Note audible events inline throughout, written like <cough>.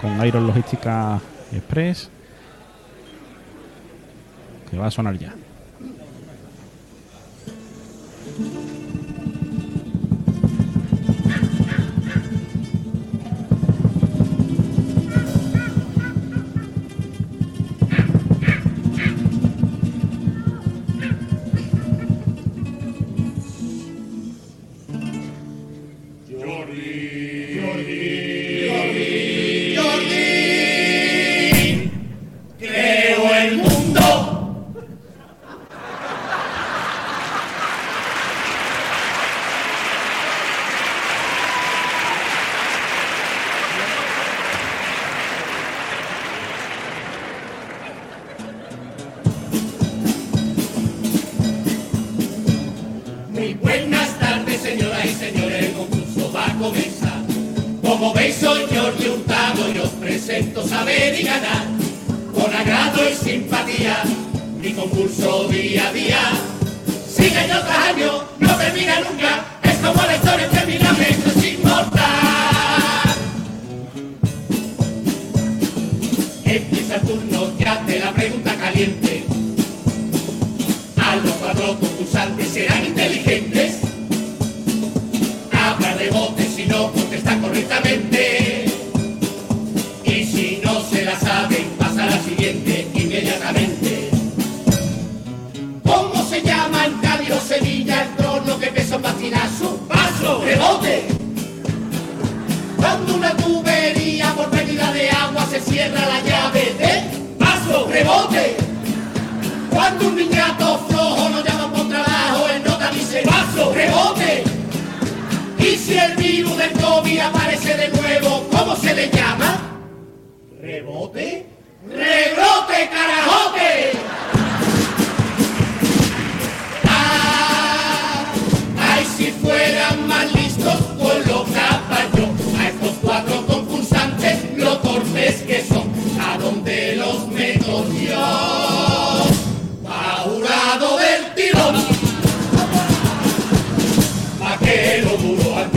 con Iron Logística Express. Que va a sonar ya. Como veis, soy Jordi Hurtado y os presento saber y ganar. Con agrado y simpatía, mi concurso día a día. Sigue año tras año, no termina nunca, es como la historia interminable, pasa a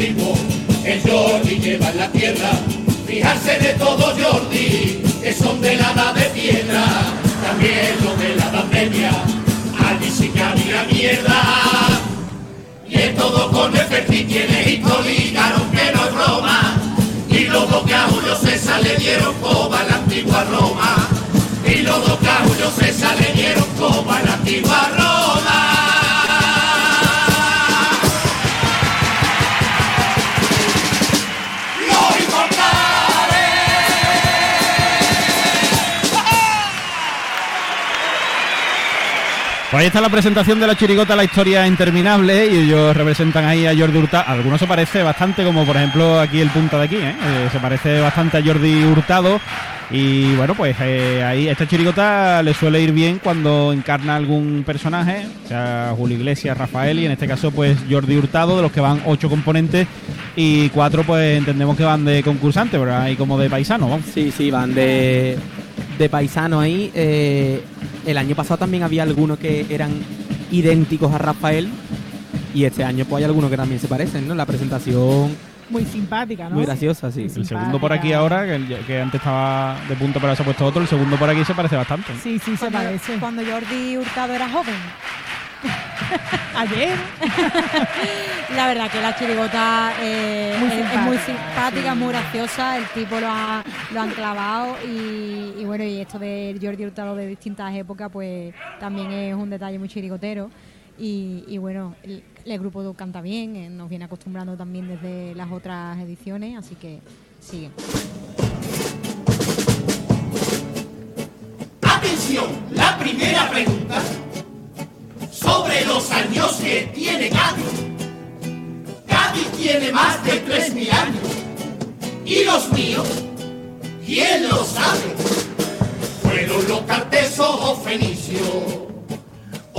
el Jordi lleva en la tierra. Fijarse de todo Jordi, que son de la edad de piedra. También los de la edad media, allí sí que había mierda. Y es todo con efecti tiene coligaron que no es broma. Y los dos que a Julio César le dieron coba en la antigua Roma. Y los dos que a Julio César le dieron coba en la antigua Roma. Pues ahí está la presentación de la chirigota La historia interminable y ellos representan ahí a Jordi Hurtado. Algunos se parece bastante, como por ejemplo aquí el punta de aquí, ¿eh? Eh, se parece bastante a Jordi Hurtado. Y bueno, pues eh, ahí esta chirigota le suele ir bien cuando encarna algún personaje, o sea Julio Iglesias, Rafael y en este caso pues Jordi Hurtado, de los que van ocho componentes y cuatro pues entendemos que van de concursante, pero hay como de paisano, vamos. Sí, sí, van de, de paisano ahí. Eh, el año pasado también había algunos que eran idénticos a Rafael. Y este año pues hay algunos que también se parecen, ¿no? La presentación Muy simpática, ¿no? muy graciosa, sí. El segundo por aquí ahora, que, el- que antes estaba de punto pero se ha puesto otro, el segundo por aquí se parece bastante. Sí, sí, se Cuando, parece. cuando Jordi Hurtado era joven. <laughs> Ayer. <laughs> La verdad que la chirigota eh, Muy es, es muy simpática, simpática, sí. muy graciosa, el tipo lo, ha, lo han clavado y, y bueno, y esto de Jordi Hurtado de distintas épocas, pues también es un detalle muy chirigotero. Y, y bueno, el, grupo canta bien, eh, nos viene acostumbrando también desde las otras ediciones, así que sigue. Atención, la primera pregunta sobre los años que tiene Cádiz. Cádiz tiene más de 3.000 años. ¿Y los míos? ¿Quién lo sabe? ¿Fueron los cartesos o fenicios?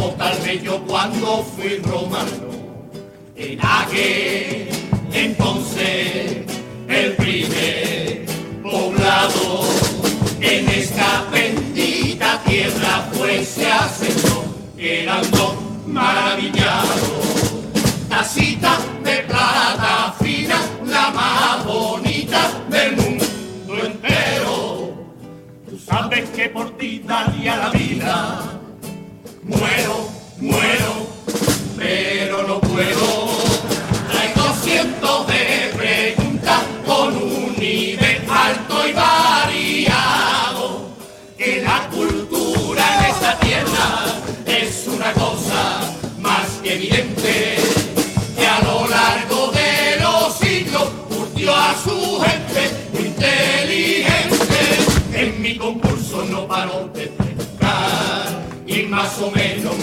O tal vez yo cuando fui romano. En aquel entonces, el primer poblado en esta bendita tierra pues se asentó, quedando maravillados. Tacita de plata fina, la más bonita del mundo sabes que por ti daría la vida. Muero, muero, pero no puedo. Traigo cientos de preguntas con un nivel alto y variado. Que la cultura en esta tierra es una cosa más que evidente. Que a lo largo de los siglos curtió a su gente inteligente. En mi concurso no paro de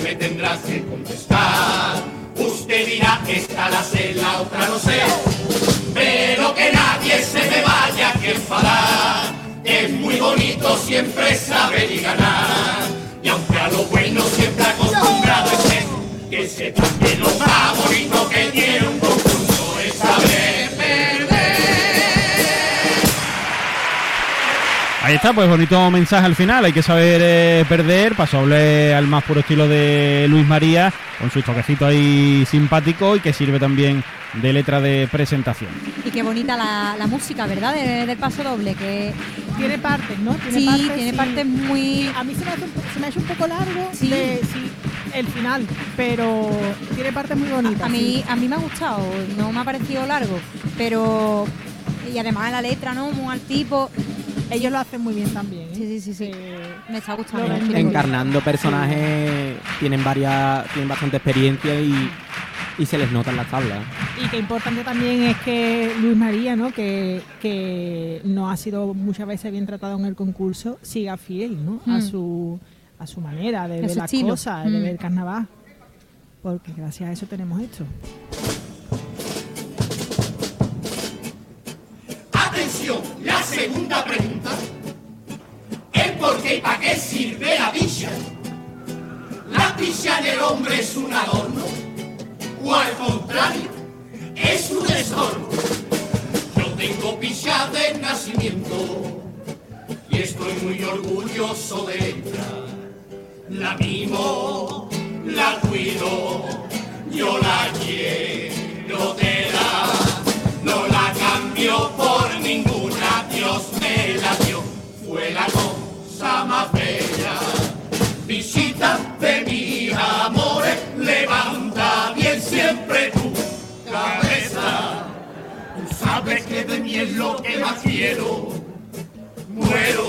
me tendrás que contestar. Usted dirá, esta la sé, la otra no sé, pero que nadie se me vaya que enfadar. Es muy bonito siempre saber y ganar, y aunque a lo bueno siempre acostumbrado esté, que sepa que lo bonito que tiene un Ahí está, pues bonito mensaje al final. Hay que saber eh, perder. Pasable al más puro estilo de Luis María, con su toquecito ahí simpático y que sirve también de letra de presentación. Y qué bonita la, la música, ¿verdad? De- del paso doble, que Tiene partes, ¿no? Tiene sí, partes, tiene sí. partes muy... A mí se me, hace un, se me un poco largo Sí. de- sí, el final, pero tiene partes muy bonitas. A mí, sí. a mí me ha gustado, no me ha parecido largo, pero... Y además la letra, ¿no? Muy al tipo. Ellos lo hacen muy bien también. ¿eh? Sí, sí, sí, sí. Eh, Me está gustando. Encarnando personajes, tienen varias, tienen bastante experiencia y, y se les nota en las tablas. Y que importante también es que Luis María, ¿no? Que, que no ha sido muchas veces bien tratado en el concurso, siga fiel, ¿no? A Mm. su a su manera de A ver las cosas, de Mm. ver carnaval. Porque gracias a eso tenemos esto. Atención, la segunda pregunta. ¿El por qué y para qué sirve la picha? ¿La picha en el hombre es un adorno? ¿O al contrario, es un estorbo? Yo tengo picha de nacimiento y estoy muy orgulloso de ella. La mimo, la cuido, yo la quiero de la no la cambio por fue la cosa más bella. Visita de mis amores, levanta bien siempre tu cabeza. Tú sabes que de mí es lo que más quiero. Muero,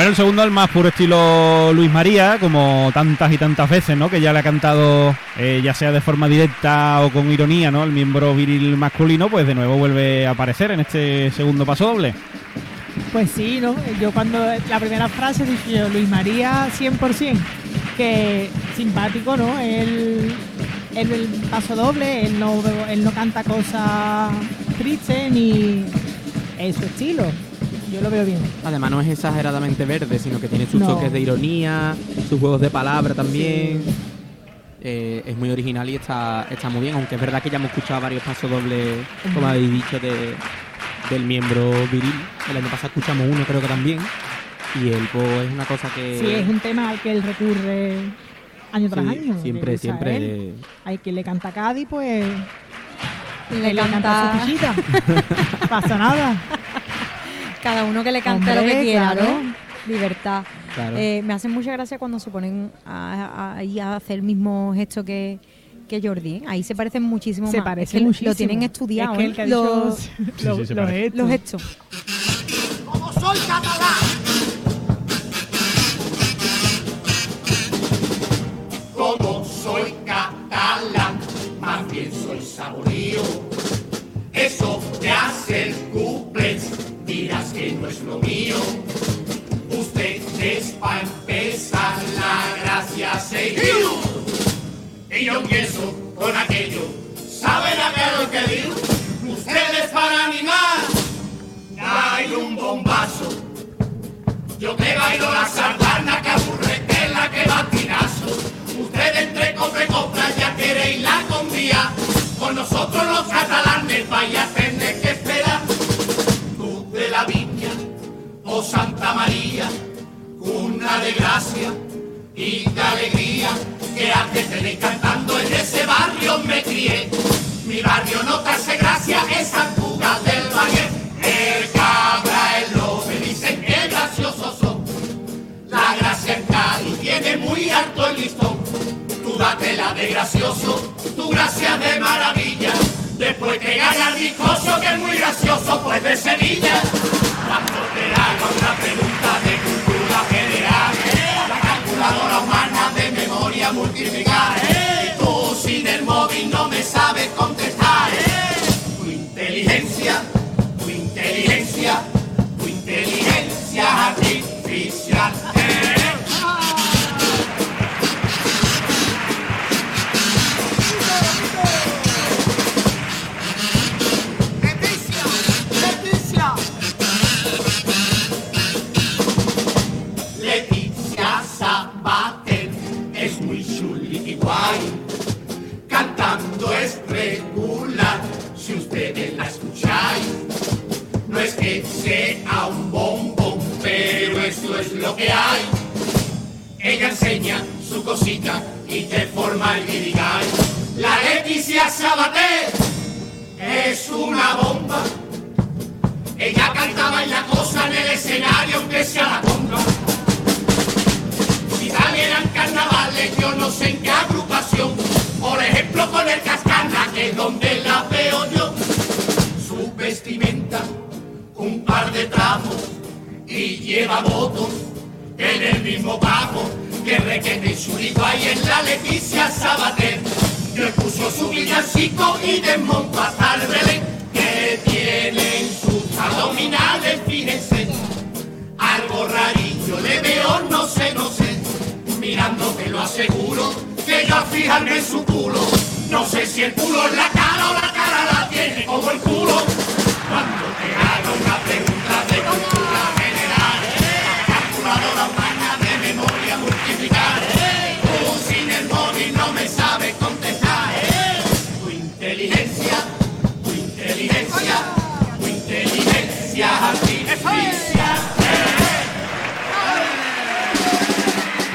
Bueno, el segundo al más puro estilo Luis María, como tantas y tantas veces, ¿no? Que ya le ha cantado, eh, ya sea de forma directa o con ironía, ¿no? El miembro viril masculino, pues de nuevo vuelve a aparecer en este segundo paso doble. Pues sí, ¿no? Yo cuando la primera frase dije Luis María 100%, que simpático, ¿no? Él, él el paso doble, él no, él no canta cosas tristes ni es su estilo. Yo lo veo bien. Además no es exageradamente verde, sino que tiene sus No. toques de ironía, sus juegos de palabra también. Eh, es muy original y está, está muy bien, aunque es verdad que ya hemos escuchado varios pasos dobles, como habéis dicho, de, del miembro viril. El año pasado escuchamos uno creo que también. Y él pues es una cosa que... Sí, es un tema al que él recurre año tras sí, año. Siempre, siempre... él, hay quien le canta a Cádiz, pues Le canta canta su <laughs> pasa nada cada uno que le cante lo que quiera, ¿no? Libertad. Eh, me hacen mucha gracia cuando se ponen a, a, hacer el mismo gesto que, que Jordi. Ahí se parecen muchísimo. Se más. parece es que. Lo tienen estudiado. Es que ¿eh? que los, gestos. los, gestos. Como soy catalán. Como soy catalán, más bien soy saborío. Barrio no te hace gracia, es San Cugat del Valle. El cabra, el lobe, dicen que graciosos son. La gracia en Cádiz tiene muy alto el listón. Tú date la de gracioso, tu gracia de maravilla. Después que gana el discoso que es muy gracioso, pues de Sevilla. Un par de trapos, y lleva votos en el mismo bajo que requete y churito ahí en la Leticia Sabater. Escucho su villancico y desmonto hasta el Belén, que tienen sus abdominales, fíjense. Algo rarillo le veo, no sé, no sé. Mirando te lo aseguro, que yo fijarme en su culo. No sé si el culo es la cara o la cara la tiene como el culo. Cuando te haga una pregunta de cultura general, la calculadora humana de memoria multiplicar. Tú sin el móvil no me sabes contestar. Tu inteligencia, tu inteligencia, tu inteligencia artificial.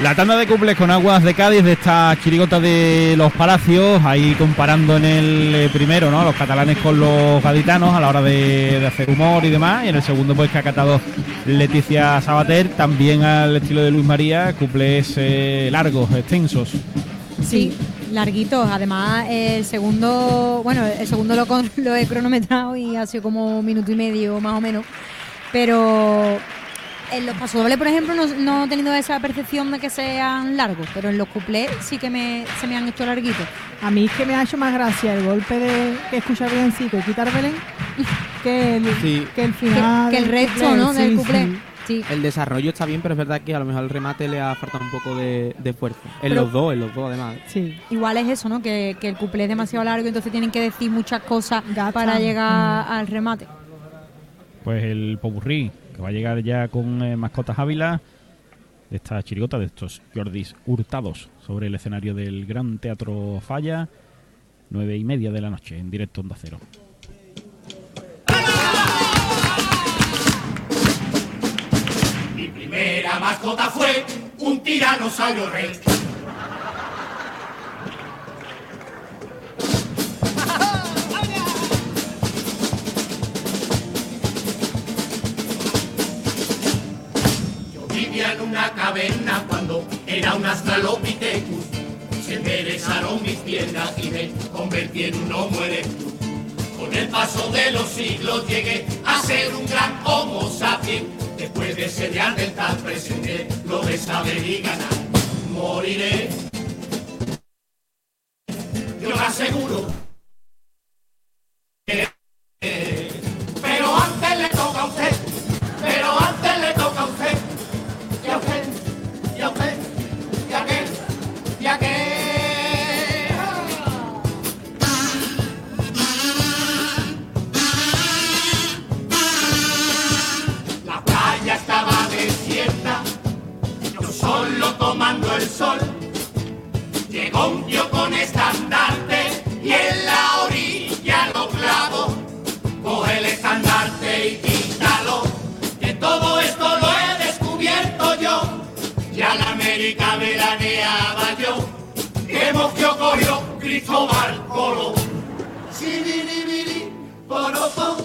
La tanda de cumples con aguas de Cádiz de esta chirigota de los palacios, ahí comparando en el eh, primero, ¿no? Los catalanes con los gaditanos a la hora de, de hacer humor y demás. Y en el segundo, pues que ha catado Leticia Sabater, también al estilo de Luis María, cumples eh, largos, extensos. Sí, larguitos. Además, el segundo, bueno, el segundo lo, con- <laughs> lo he cronometrado y ha sido como un minuto y medio más o menos. Pero en los pasodobles, por ejemplo, no, no he tenido esa percepción de que sean largos, pero en los cuplés sí que me, se me han hecho larguitos. A mí es que me ha hecho más gracia el golpe de que escuchar Villancico y quitar Belén <laughs> que el, Sí. que el final. que el del resto, cuplé, ¿no? Del cuplé. sí. Sí. El desarrollo está bien, pero es verdad que a lo mejor el remate le ha faltado un poco de, de fuerza. En Pero- los dos, en los dos además. Sí. Igual es eso, ¿no? Que, que el cuplé es demasiado largo, entonces tienen que decir muchas cosas para llegar al remate. Pues el Popurrí, que va a llegar ya con eh, mascotas Ávila, de esta chirigota, de estos Jordis hurtados sobre el escenario del Gran Teatro Falla, nueve y media de la noche, en directo Onda Cero. Mi primera mascota fue un tiranosaurio rex. Yo vivía en una caverna cuando era un Australopithecus. Se enderezaron mis piernas y me convertí en un homo erectus. Con el paso de los siglos llegué a ser un gran homo sapiens. Después de ser ya del tal presente, lo de saber y ganar. Moriré. Yo lo aseguro. pueblo tomando el sol. Llegó un tío con estandarte y en la orilla lo clavo. Coge el estandarte y quítalo, que todo esto lo he descubierto yo. Ya la América me veraneaba yo, que cogió Cristóbal Colón. Sibiribiri, poropo,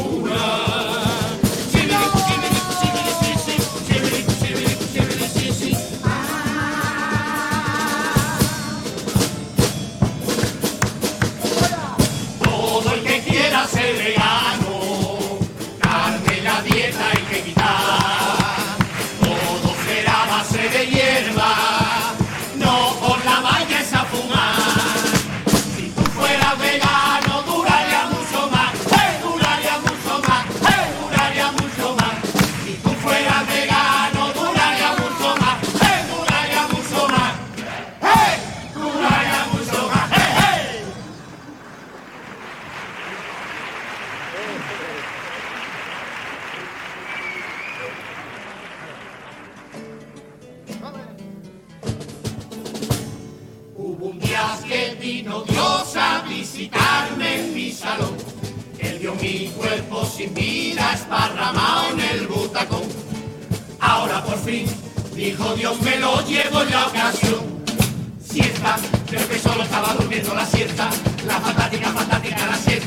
sin vida esparramado en el butacón. Ahora por fin, dijo Dios, me lo llevo en la ocasión. Siesta, creo que solo estaba durmiendo la siesta. La fantástica, fantástica la siesta.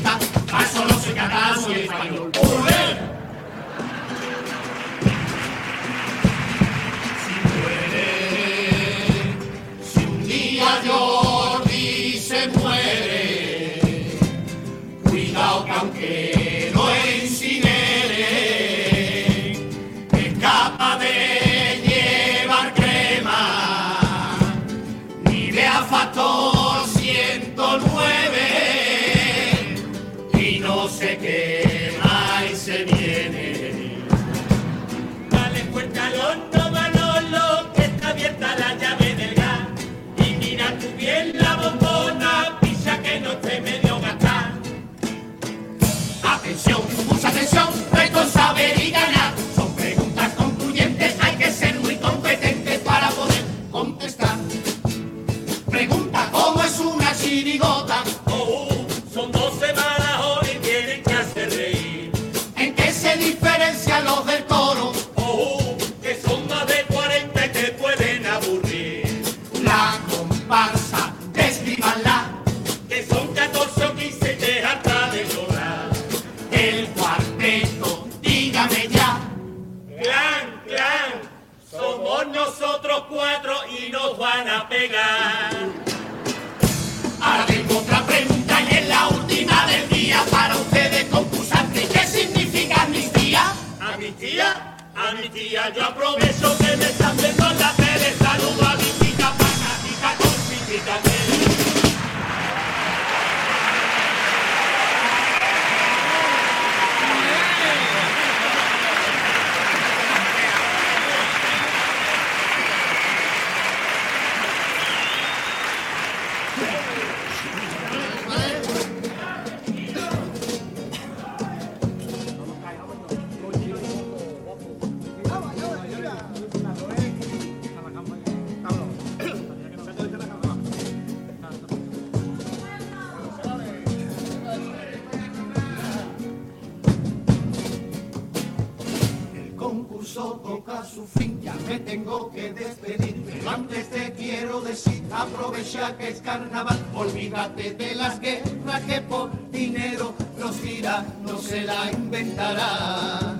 De las guerras que por dinero los tiranos se la inventarán.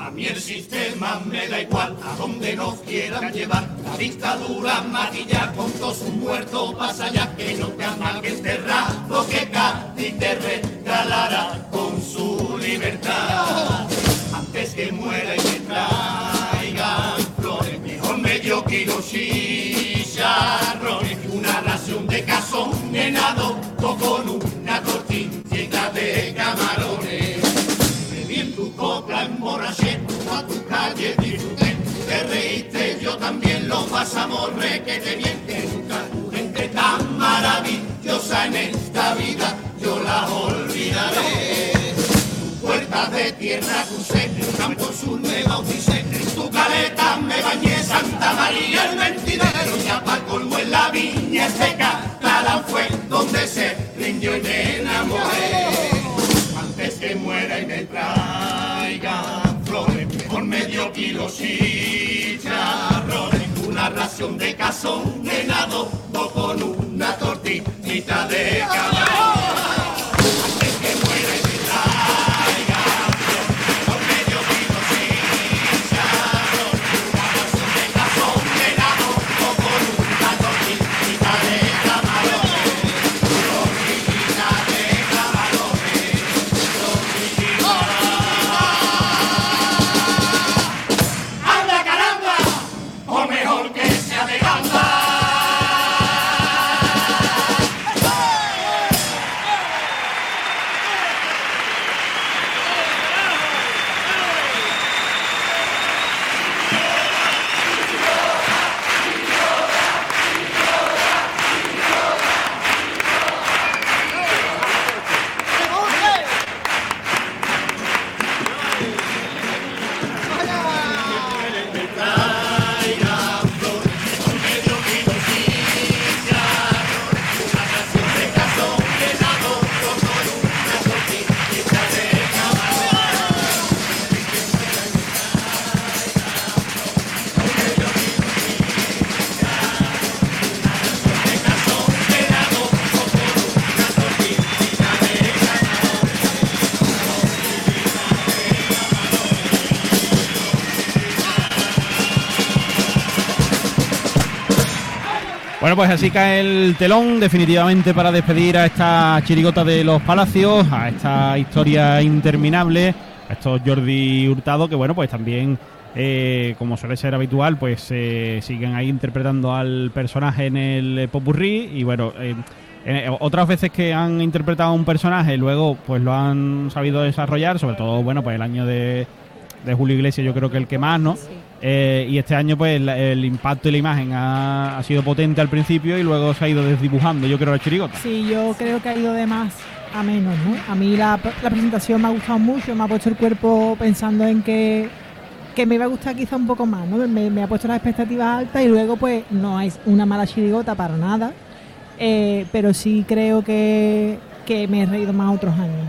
A mí el sistema me da igual, a donde nos quieran llevar. La dictadura maquilla con todos sus muertos pasa ya que no te amagues este rato que Cádiz te regalará con su libertad. Antes que muera y me traigan flores, mejor medio kilo chicharrones, de cazón henado o con una tortillita de camarones. Me vi en tu copa emborrachento a tu calle disfruté, te reíste, yo también lo pasamos re que te miente nunca. Gente tan maravillosa en esta vida, yo la olvidaré. Puertas de tierra crucé, campo sur me bauticé, tu caleta me bañé, Santa María el mentidero, ya para colmo en la viña seca. Kilo chicharrones, una ración de cazón de nado, con una tortillita de camarón. Bueno, pues así cae el telón definitivamente para despedir a esta chirigota de los palacios, a esta historia interminable, a estos Jordi Hurtado, que bueno, pues también, eh, como suele ser habitual, pues eh, siguen ahí interpretando al personaje en el popurrí y bueno... eh, eh, otras veces que han interpretado un personaje, luego pues lo han sabido desarrollar, sobre todo, bueno, pues el año de, de Julio Iglesias yo creo que el que más, ¿no? Sí. Eh, y este año, pues, la- el impacto y la imagen ha, sido potente al principio y luego se ha ido desdibujando, yo creo, la chirigota. Sí, yo creo que ha ido de más a menos, ¿no? A mí la, la presentación me ha gustado mucho, me ha puesto el cuerpo pensando en que, que me iba a gustar quizá un poco más, ¿no? Me, me ha puesto las expectativas altas y luego pues no es una mala chirigota para nada, eh, pero sí creo que, que me he reído más otros años.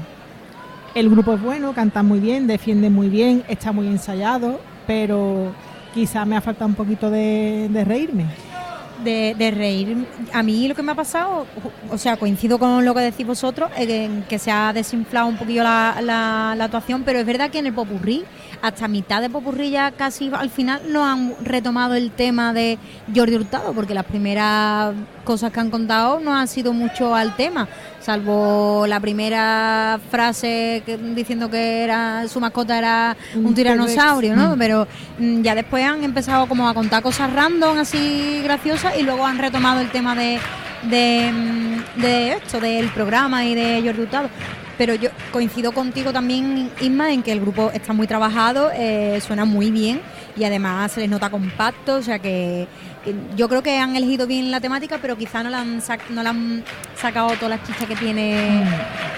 El grupo es bueno, canta muy bien, defiende muy bien, está muy ensayado, pero quizá me ha faltado un poquito de, reírme. de, de reír. A mí lo que me ha pasado, o sea, coincido con lo que decís vosotros, en que se ha desinflado un poquillo la, la- la actuación, pero es verdad que en el popurrí, hasta mitad de popurrí ya casi al final no han retomado el tema de Jordi Hurtado, porque las primeras cosas que han contado no han sido mucho al tema, salvo la primera frase que- diciendo que era su mascota era un, tiranosaurio. ¿no? Pero mm, ya después han empezado como a contar cosas random, así graciosas, y luego han retomado el tema de, de, mm, de esto, del programa y de Jordi Hurtado. Pero yo coincido contigo también, Isma, en que el grupo está muy trabajado, eh, suena muy bien y además se les nota compacto, o sea que, que yo creo que han elegido bien la temática, pero quizá no le han, sac- no le han sacado todas las chichas que tiene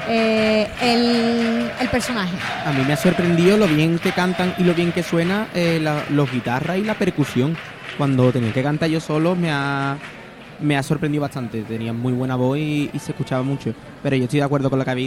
eh, el, el personaje. A mí me ha sorprendido lo bien que cantan y lo bien que suena eh, la- los guitarras y la percusión. Cuando tenía que cantar yo solo me ha, me ha sorprendido bastante. Tenía muy buena voz y, y se escuchaba mucho. Pero yo estoy de acuerdo con lo que habéis